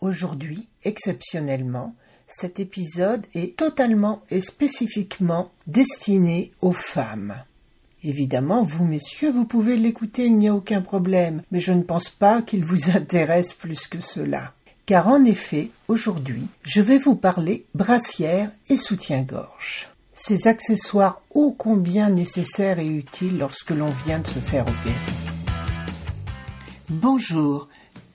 Aujourd'hui, exceptionnellement, cet épisode est totalement et spécifiquement destiné aux femmes. Évidemment, vous, messieurs, vous pouvez l'écouter, il n'y a aucun problème, mais je ne pense pas qu'il vous intéresse plus que cela. Car en effet, aujourd'hui, je vais vous parler brassière et soutien-gorge. Ces accessoires ô combien nécessaires et utiles lorsque l'on vient de se faire opérer. Bonjour,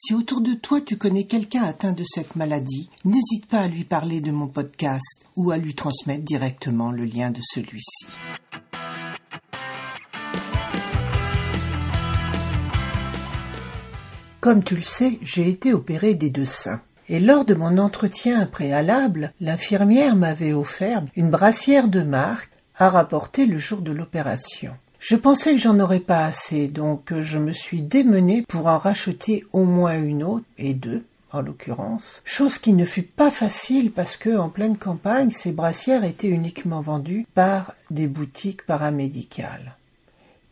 si autour de toi tu connais quelqu'un atteint de cette maladie, n'hésite pas à lui parler de mon podcast ou à lui transmettre directement le lien de celui-ci. Comme tu le sais, j'ai été opéré des deux seins. Et lors de mon entretien préalable, l'infirmière m'avait offert une brassière de marque à rapporter le jour de l'opération. Je pensais que j'en aurais pas assez, donc je me suis démené pour en racheter au moins une autre, et deux, en l'occurrence, chose qui ne fut pas facile parce que, en pleine campagne, ces brassières étaient uniquement vendues par des boutiques paramédicales.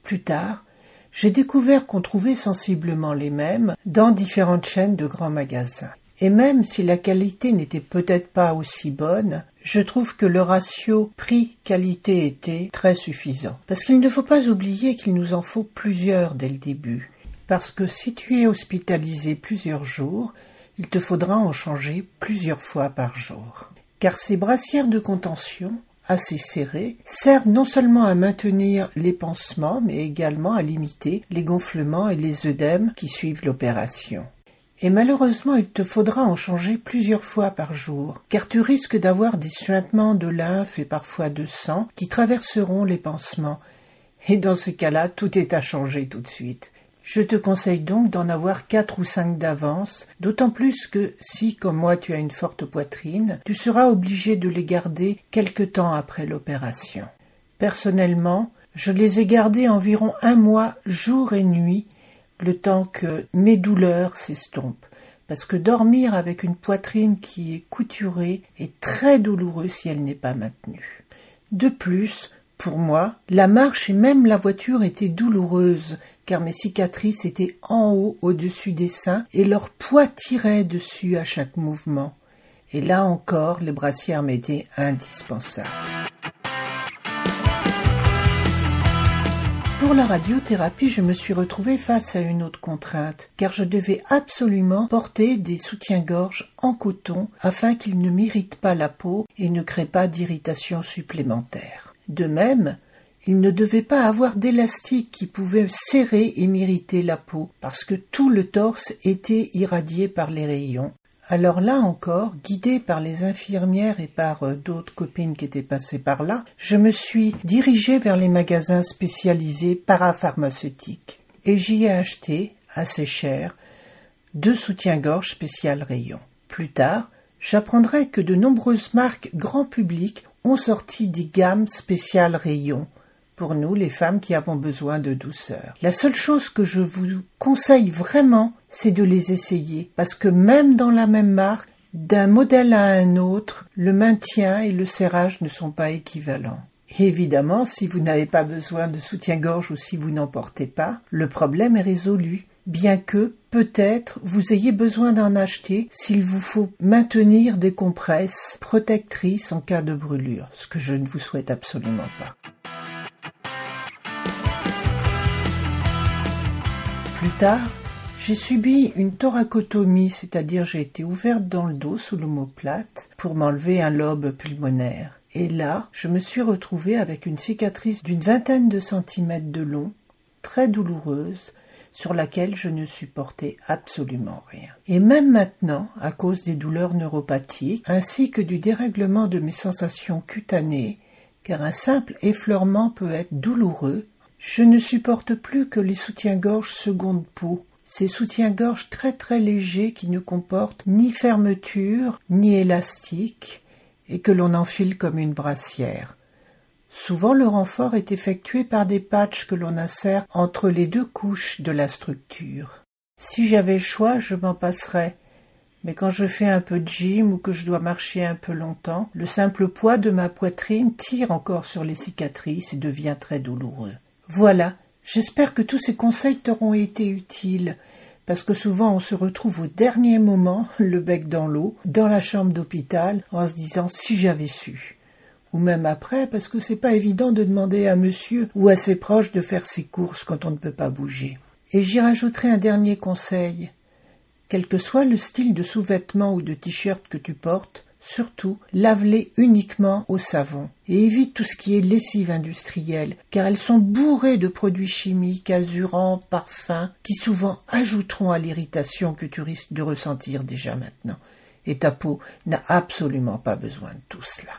Plus tard, j'ai découvert qu'on trouvait sensiblement les mêmes dans différentes chaînes de grands magasins. Et même si la qualité n'était peut-être pas aussi bonne, je trouve que le ratio prix-qualité était très suffisant. Parce qu'il ne faut pas oublier qu'il nous en faut plusieurs dès le début. Parce que si tu es hospitalisé plusieurs jours, il te faudra en changer plusieurs fois par jour. Car ces brassières de contention, assez serrées, servent non seulement à maintenir les pansements, mais également à limiter les gonflements et les œdèmes qui suivent l'opération. Et malheureusement il te faudra en changer plusieurs fois par jour, car tu risques d'avoir des suintements de lymphe et parfois de sang qui traverseront les pansements. Et dans ce cas-là, tout est à changer tout de suite. Je te conseille donc d'en avoir quatre ou cinq d'avance, d'autant plus que si, comme moi, tu as une forte poitrine, tu seras obligé de les garder quelque temps après l'opération. Personnellement, je les ai gardés environ un mois jour et nuit le temps que mes douleurs s'estompent. Parce que dormir avec une poitrine qui est couturée est très douloureux si elle n'est pas maintenue. De plus, pour moi, la marche et même la voiture étaient douloureuses, car mes cicatrices étaient en haut au-dessus des seins et leur poids tirait dessus à chaque mouvement. Et là encore, les brassières m'étaient indispensables. Pour la radiothérapie, je me suis retrouvée face à une autre contrainte, car je devais absolument porter des soutiens-gorge en coton afin qu'ils ne m'irritent pas la peau et ne créent pas d'irritation supplémentaire. De même, il ne devait pas avoir d'élastique qui pouvait serrer et m'irriter la peau, parce que tout le torse était irradié par les rayons, alors là encore, guidée par les infirmières et par euh, d'autres copines qui étaient passées par là, je me suis dirigée vers les magasins spécialisés parapharmaceutiques et j'y ai acheté, assez cher, deux soutiens-gorge spécial rayon. Plus tard, j'apprendrai que de nombreuses marques grand public ont sorti des gammes spéciales rayon pour nous, les femmes qui avons besoin de douceur. La seule chose que je vous conseille vraiment, c'est de les essayer, parce que même dans la même marque, d'un modèle à un autre, le maintien et le serrage ne sont pas équivalents. évidemment, si vous n'avez pas besoin de soutien-gorge ou si vous n'en portez pas, le problème est résolu, bien que peut-être vous ayez besoin d'en acheter s'il vous faut maintenir des compresses protectrices en cas de brûlure, ce que je ne vous souhaite absolument pas. Plus tard, j'ai subi une thoracotomie, c'est-à-dire j'ai été ouverte dans le dos sous l'omoplate pour m'enlever un lobe pulmonaire. Et là, je me suis retrouvée avec une cicatrice d'une vingtaine de centimètres de long, très douloureuse, sur laquelle je ne supportais absolument rien. Et même maintenant, à cause des douleurs neuropathiques, ainsi que du dérèglement de mes sensations cutanées, car un simple effleurement peut être douloureux, je ne supporte plus que les soutiens-gorge seconde peau, ces soutiens-gorge très très légers qui ne comportent ni fermeture ni élastique et que l'on enfile comme une brassière. Souvent le renfort est effectué par des patchs que l'on insère entre les deux couches de la structure. Si j'avais le choix, je m'en passerais. Mais quand je fais un peu de gym ou que je dois marcher un peu longtemps, le simple poids de ma poitrine tire encore sur les cicatrices et devient très douloureux. Voilà, j'espère que tous ces conseils t'auront été utiles, parce que souvent on se retrouve au dernier moment, le bec dans l'eau, dans la chambre d'hôpital, en se disant si j'avais su. Ou même après, parce que c'est pas évident de demander à monsieur ou à ses proches de faire ses courses quand on ne peut pas bouger. Et j'y rajouterai un dernier conseil. Quel que soit le style de sous-vêtements ou de t-shirt que tu portes, Surtout, lave-les uniquement au savon et évite tout ce qui est lessive industrielle, car elles sont bourrées de produits chimiques, azurants, parfums, qui souvent ajouteront à l'irritation que tu risques de ressentir déjà maintenant. Et ta peau n'a absolument pas besoin de tout cela.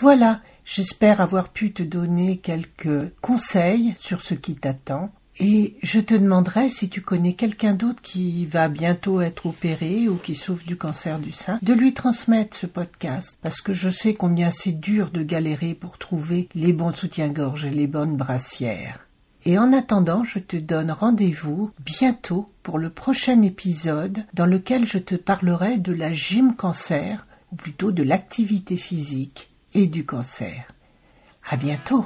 Voilà, j'espère avoir pu te donner quelques conseils sur ce qui t'attend et je te demanderai si tu connais quelqu'un d'autre qui va bientôt être opéré ou qui souffre du cancer du sein, de lui transmettre ce podcast, parce que je sais combien c'est dur de galérer pour trouver les bons soutiens-gorge et les bonnes brassières. Et en attendant, je te donne rendez-vous bientôt pour le prochain épisode dans lequel je te parlerai de la gym cancer, ou plutôt de l'activité physique et du cancer. À bientôt!